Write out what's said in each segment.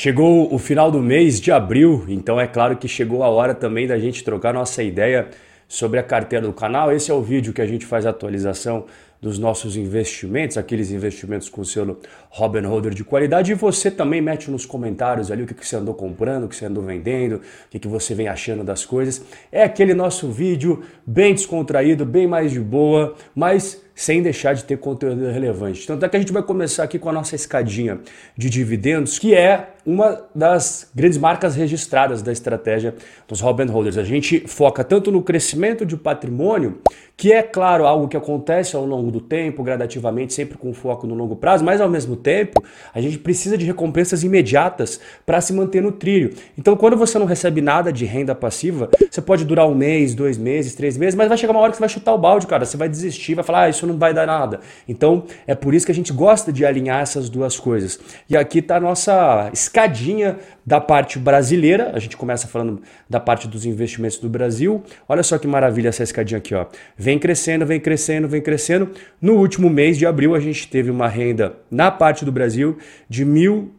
Chegou o final do mês de abril, então é claro que chegou a hora também da gente trocar nossa ideia sobre a carteira do canal. Esse é o vídeo que a gente faz a atualização dos nossos investimentos, aqueles investimentos com o selo Robin Holder de qualidade. E você também mete nos comentários ali o que, você andou comprando, o que você andou vendendo, o que, que você vem achando das coisas. É aquele nosso vídeo bem descontraído, bem mais de boa, mas sem deixar de ter conteúdo relevante. Tanto é que a gente vai começar aqui com a nossa escadinha de dividendos, que é uma das grandes marcas registradas da estratégia dos Robin Holders. A gente foca tanto no crescimento de patrimônio, que é claro algo que acontece ao longo do tempo, gradativamente, sempre com foco no longo prazo, mas ao mesmo tempo a gente precisa de recompensas imediatas para se manter no trilho. Então, quando você não recebe nada de renda passiva, você pode durar um mês, dois meses, três meses, mas vai chegar uma hora que você vai chutar o balde, cara. Você vai desistir, vai falar, ah, isso não vai dar nada. Então, é por isso que a gente gosta de alinhar essas duas coisas. E aqui está a nossa escadinha da parte brasileira. A gente começa falando da parte dos investimentos do Brasil. Olha só que maravilha essa escadinha aqui, ó. Vem crescendo, vem crescendo, vem crescendo. No último mês de abril, a gente teve uma renda na parte do Brasil de R$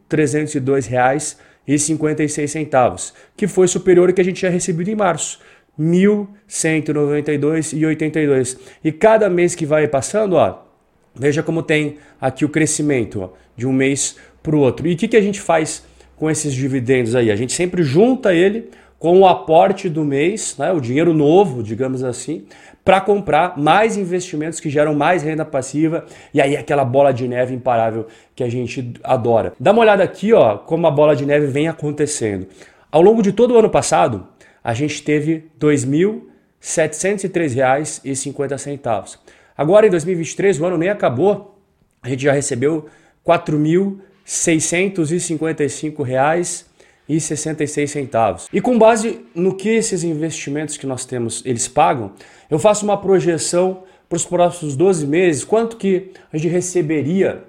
1.302,56, que foi superior ao que a gente tinha recebido em março. 1.192,82. E cada mês que vai passando, ó, veja como tem aqui o crescimento ó, de um mês para o outro. E o que, que a gente faz com esses dividendos aí? A gente sempre junta ele com o aporte do mês, né, o dinheiro novo, digamos assim, para comprar mais investimentos que geram mais renda passiva e aí aquela bola de neve imparável que a gente adora. Dá uma olhada aqui, ó, como a bola de neve vem acontecendo. Ao longo de todo o ano passado, a gente teve R$ 2.703,50. Agora em 2023, o ano nem acabou, a gente já recebeu R$ 4.655,66. E com base no que esses investimentos que nós temos, eles pagam, eu faço uma projeção para os próximos 12 meses, quanto que a gente receberia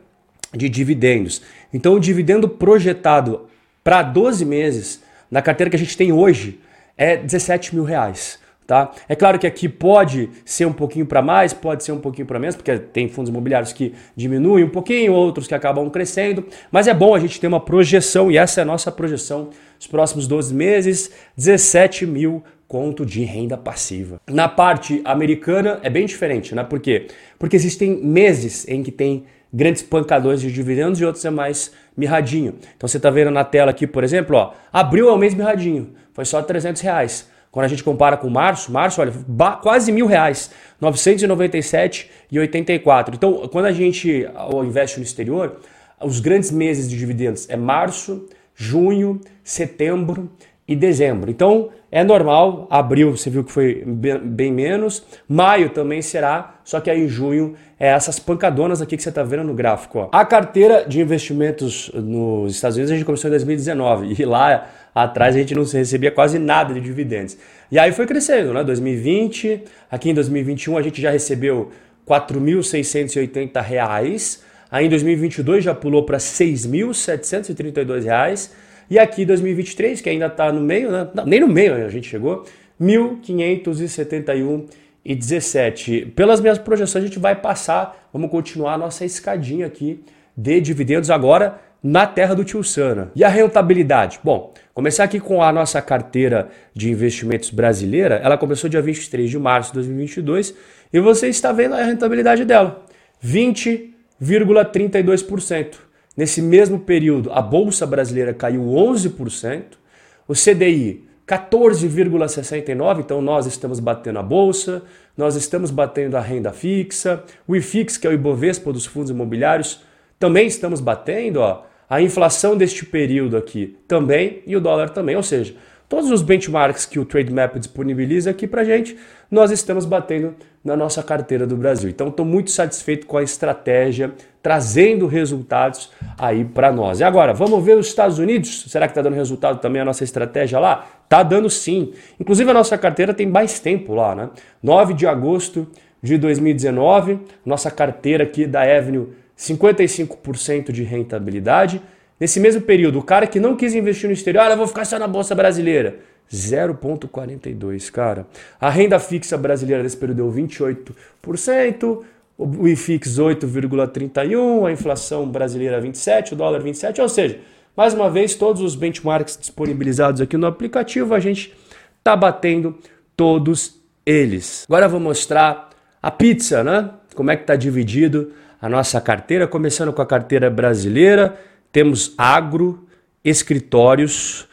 de dividendos. Então o dividendo projetado para 12 meses, na carteira que a gente tem hoje, é 17 mil reais. Tá? É claro que aqui pode ser um pouquinho para mais, pode ser um pouquinho para menos, porque tem fundos imobiliários que diminuem um pouquinho, outros que acabam crescendo, mas é bom a gente ter uma projeção e essa é a nossa projeção os próximos 12 meses, 17 mil conto de renda passiva. Na parte americana é bem diferente, né? Por quê? Porque existem meses em que tem grandes pancadões de dividendos e outros é mais mirradinho. Então você está vendo na tela aqui, por exemplo, ó, abril é o mês mirradinho, foi só 300 reais. Quando a gente compara com março, março, olha, quase mil reais, 997,84. Então, quando a gente investe no exterior, os grandes meses de dividendos é março, junho, setembro e dezembro. Então, é normal, abril você viu que foi bem menos, maio também será, só que aí em junho é essas pancadonas aqui que você está vendo no gráfico. Ó. A carteira de investimentos nos Estados Unidos a gente começou em 2019 e lá atrás a gente não recebia quase nada de dividendos. E aí foi crescendo, né? 2020, aqui em 2021 a gente já recebeu 4.680 reais. aí em 2022 já pulou para 6.732 reais e aqui 2023, que ainda está no meio, né? Não, nem no meio a gente chegou, 1.571 e 17. Pelas minhas projeções, a gente vai passar, vamos continuar a nossa escadinha aqui de dividendos agora na terra do tio Sana. E a rentabilidade? Bom, começar aqui com a nossa carteira de investimentos brasileira, ela começou dia 23 de março de 2022 e você está vendo a rentabilidade dela, 20,32%. Nesse mesmo período, a bolsa brasileira caiu 11%, o CDI 14,69%, então nós estamos batendo a bolsa, nós estamos batendo a renda fixa, o IFIX, que é o Ibovespa dos fundos imobiliários, também estamos batendo, ó, a inflação deste período aqui também e o dólar também, ou seja, todos os benchmarks que o Trademap disponibiliza aqui para gente, nós estamos batendo na nossa carteira do Brasil. Então, estou muito satisfeito com a estratégia, trazendo resultados aí para nós. E agora, vamos ver os Estados Unidos? Será que está dando resultado também a nossa estratégia lá? Tá dando sim. Inclusive, a nossa carteira tem mais tempo lá, né? 9 de agosto de 2019, nossa carteira aqui da Avenue, 55% de rentabilidade. Nesse mesmo período, o cara que não quis investir no exterior, ah, eu vou ficar só na bolsa brasileira. 0,42, cara. A renda fixa brasileira nesse período deu 28%, o IFIX 8,31%, a inflação brasileira 27%, o dólar 27%, ou seja, Mais uma vez, todos os benchmarks disponibilizados aqui no aplicativo, a gente está batendo todos eles. Agora eu vou mostrar a pizza, né? Como é que está dividido a nossa carteira, começando com a carteira brasileira, temos agro, escritórios,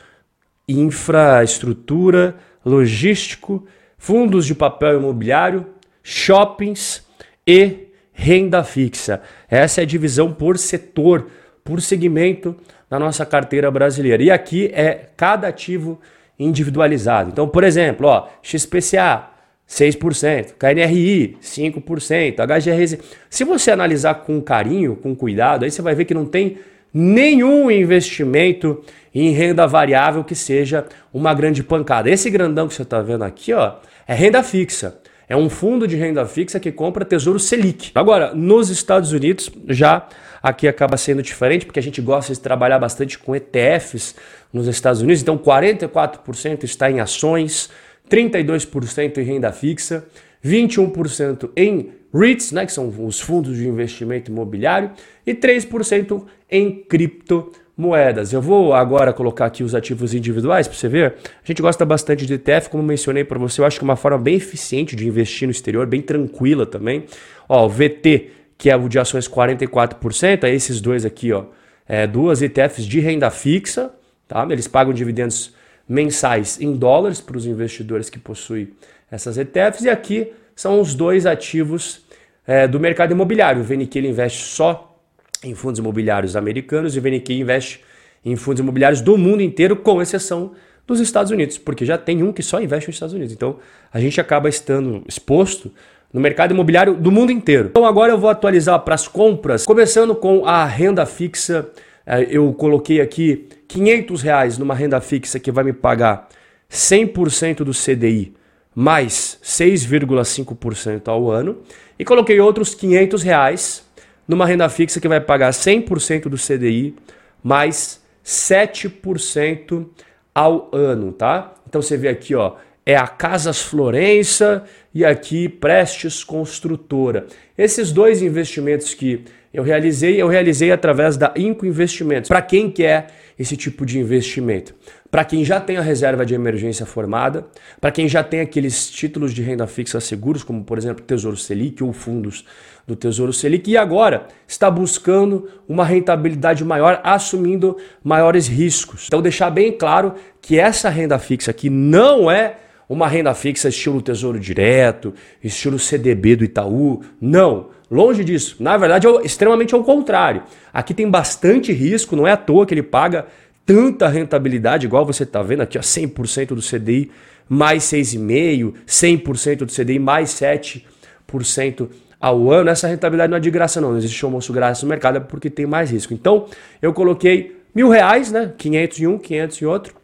infraestrutura, logístico, fundos de papel imobiliário, shoppings e renda fixa. Essa é a divisão por setor, por segmento da nossa carteira brasileira. E aqui é cada ativo individualizado. Então, por exemplo, ó, XPCA 6%, KNRI 5%, HGRZ. Se você analisar com carinho, com cuidado, aí você vai ver que não tem nenhum investimento em renda variável que seja uma grande pancada. Esse grandão que você está vendo aqui, ó, é renda fixa. É um fundo de renda fixa que compra Tesouro Selic. Agora, nos Estados Unidos, já aqui acaba sendo diferente, porque a gente gosta de trabalhar bastante com ETFs nos Estados Unidos. Então, 44% está em ações, 32% em renda fixa, 21% em REITs, né, que são os fundos de investimento imobiliário, e 3% em criptomoedas. Eu vou agora colocar aqui os ativos individuais para você ver. A gente gosta bastante de ETF, como mencionei para você, eu acho que é uma forma bem eficiente de investir no exterior, bem tranquila também. Ó, o VT, que é o de ações 44%, é esses dois aqui, ó, é, duas ETFs de renda fixa, tá? Eles pagam dividendos mensais em dólares para os investidores que possuem essas ETFs. E aqui são os dois ativos é, do mercado imobiliário. O VNQ investe só em fundos imobiliários americanos e o VNQ investe em fundos imobiliários do mundo inteiro, com exceção dos Estados Unidos, porque já tem um que só investe nos Estados Unidos. Então a gente acaba estando exposto no mercado imobiliário do mundo inteiro. Então agora eu vou atualizar para as compras, começando com a renda fixa. É, eu coloquei aqui 500 reais numa renda fixa que vai me pagar 100% do CDI mais 6,5% ao ano e coloquei outros 500 reais numa renda fixa que vai pagar 100% do CDI mais 7% ao ano, tá? Então você vê aqui, ó, é a Casas Florença e aqui Prestes Construtora. Esses dois investimentos que eu realizei, eu realizei através da Inco Investimentos. Para quem quer esse tipo de investimento? Para quem já tem a reserva de emergência formada, para quem já tem aqueles títulos de renda fixa seguros, como por exemplo Tesouro Selic ou fundos do Tesouro Selic, e agora está buscando uma rentabilidade maior, assumindo maiores riscos. Então, deixar bem claro que essa renda fixa aqui não é uma renda fixa estilo Tesouro Direto, estilo CDB do Itaú. Não, longe disso. Na verdade, é extremamente ao contrário. Aqui tem bastante risco, não é à toa que ele paga tanta rentabilidade, igual você está vendo aqui, ó, 100% do CDI mais 6,5%, 100% do CDI mais 7% ao ano. Essa rentabilidade não é de graça não, não existe almoço grátis no mercado, é porque tem mais risco. Então, eu coloquei mil reais, né? 500 em um, 500 em outro.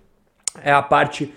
É a parte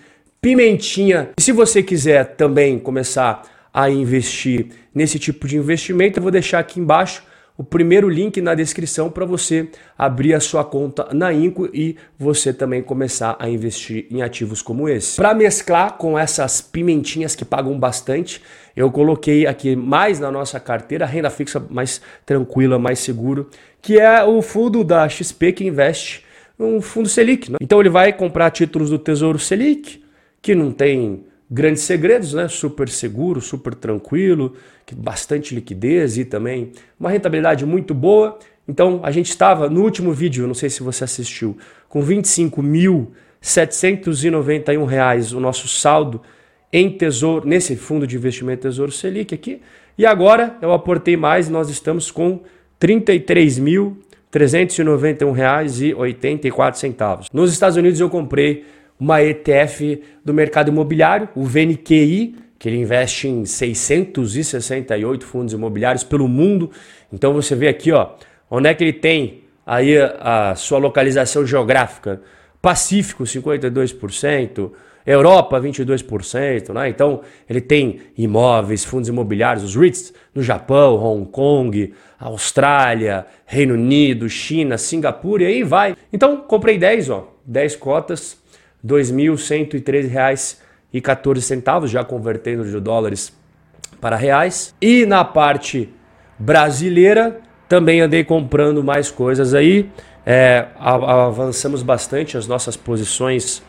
pimentinha. E se você quiser também começar a investir nesse tipo de investimento, eu vou deixar aqui embaixo o primeiro link na descrição para você abrir a sua conta na Inco e você também começar a investir em ativos como esse. Para mesclar com essas pimentinhas que pagam bastante, eu coloquei aqui mais na nossa carteira renda fixa mais tranquila, mais seguro, que é o fundo da XP que investe um fundo Selic. Né? Então ele vai comprar títulos do Tesouro Selic, que não tem grandes segredos, né? Super seguro, super tranquilo, bastante liquidez e também uma rentabilidade muito boa. Então a gente estava no último vídeo, não sei se você assistiu, com 25.791 reais o nosso saldo em tesouro nesse fundo de investimento Tesouro Selic aqui. E agora eu aportei mais, nós estamos com R$ 33.391,84. Nos Estados Unidos eu comprei uma ETF do mercado imobiliário, o VNQI, que ele investe em 668 fundos imobiliários pelo mundo. Então você vê aqui, ó, onde é que ele tem aí a, a sua localização geográfica. Pacífico 52%, Europa 22%, né? Então ele tem imóveis, fundos imobiliários, os REITs no Japão, Hong Kong, Austrália, Reino Unido, China, Singapura e aí vai. Então comprei 10, ó, 10 cotas R$ 2.113,14, já convertendo de dólares para reais. E na parte brasileira, também andei comprando mais coisas aí. É, avançamos bastante as nossas posições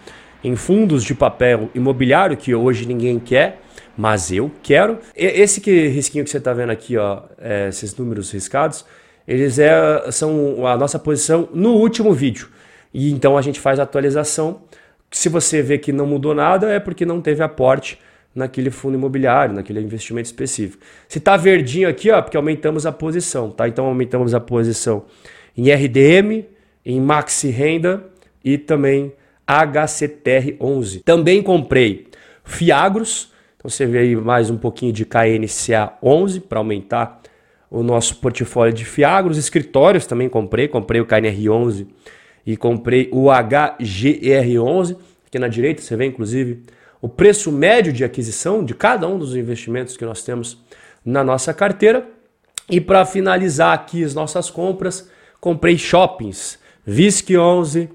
em fundos de papel imobiliário, que hoje ninguém quer, mas eu quero. Esse que, risquinho que você está vendo aqui, ó, é, esses números riscados, eles é, são a nossa posição no último vídeo. E então a gente faz a atualização. Se você vê que não mudou nada, é porque não teve aporte naquele fundo imobiliário, naquele investimento específico. Se está verdinho aqui, ó, porque aumentamos a posição, tá? Então aumentamos a posição em RDM, em Maxi Renda e também HCTR11. Também comprei Fiagros, então você vê aí mais um pouquinho de KNCA 11 para aumentar o nosso portfólio de Fiagros. Escritórios também comprei, comprei o KNR 11 e comprei o HGR 11. Aqui na direita você vê inclusive o preço médio de aquisição de cada um dos investimentos que nós temos na nossa carteira. E para finalizar aqui as nossas compras, comprei shoppings, VISC 11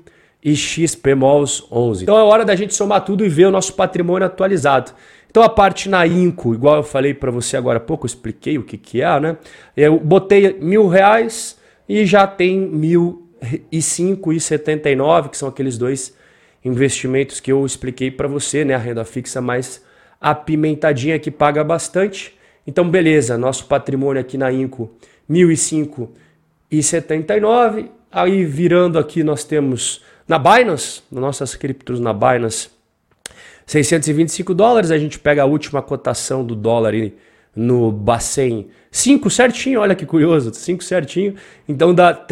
e XP Malls 11. Então é hora da gente somar tudo e ver o nosso patrimônio atualizado. Então a parte na Inco, igual eu falei para você agora há pouco, eu expliquei o que, que é, né? Eu botei mil reais e já tem mil e cinco e setenta e nove, que são aqueles dois investimentos que eu expliquei para você, né? A renda fixa mais apimentadinha que paga bastante. Então, beleza, nosso patrimônio aqui na Inco, 1.005 e 79. Aí virando aqui nós temos na Binance, nossas criptos na Binance, 625 dólares. A gente pega a última cotação do dólar aí no Bacen 5 certinho, olha que curioso, 5 certinho. Então dá R$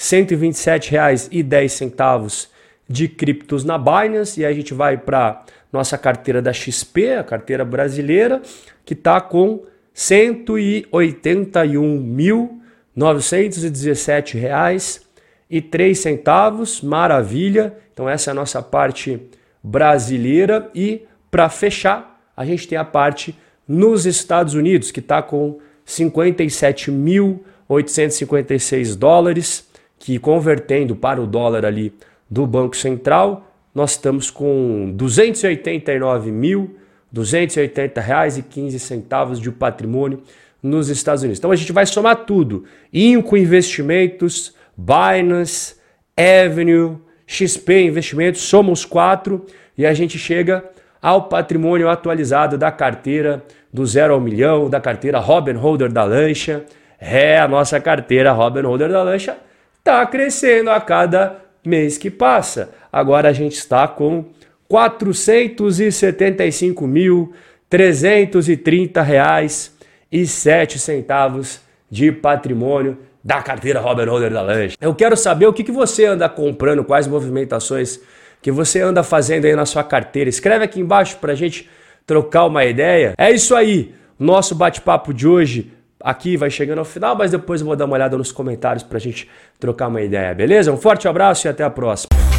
3.127,10 de criptos na Binance. E aí a gente vai para nossa carteira da XP, a carteira brasileira, que está com 181.917 reais e três centavos, maravilha. Então essa é a nossa parte brasileira. E para fechar a gente tem a parte nos Estados Unidos que está com 57.856 dólares, que convertendo para o dólar ali do Banco Central, nós estamos com R$ 289.280,15 de patrimônio nos Estados Unidos. Então a gente vai somar tudo: Inco Investimentos, Binance, Avenue, XP Investimentos, somos quatro e a gente chega ao patrimônio atualizado da carteira do zero ao milhão, da carteira Robin Holder da Lancha. É, a nossa carteira Robin Holder da Lancha está crescendo a cada mês que passa. Agora a gente está com R$ 475.330 e sete centavos de patrimônio da carteira Robert Holder da Lange. Eu quero saber o que, que você anda comprando, quais movimentações que você anda fazendo aí na sua carteira. Escreve aqui embaixo para a gente trocar uma ideia. É isso aí, nosso bate-papo de hoje aqui vai chegando ao final, mas depois eu vou dar uma olhada nos comentários para a gente trocar uma ideia, beleza? Um forte abraço e até a próxima.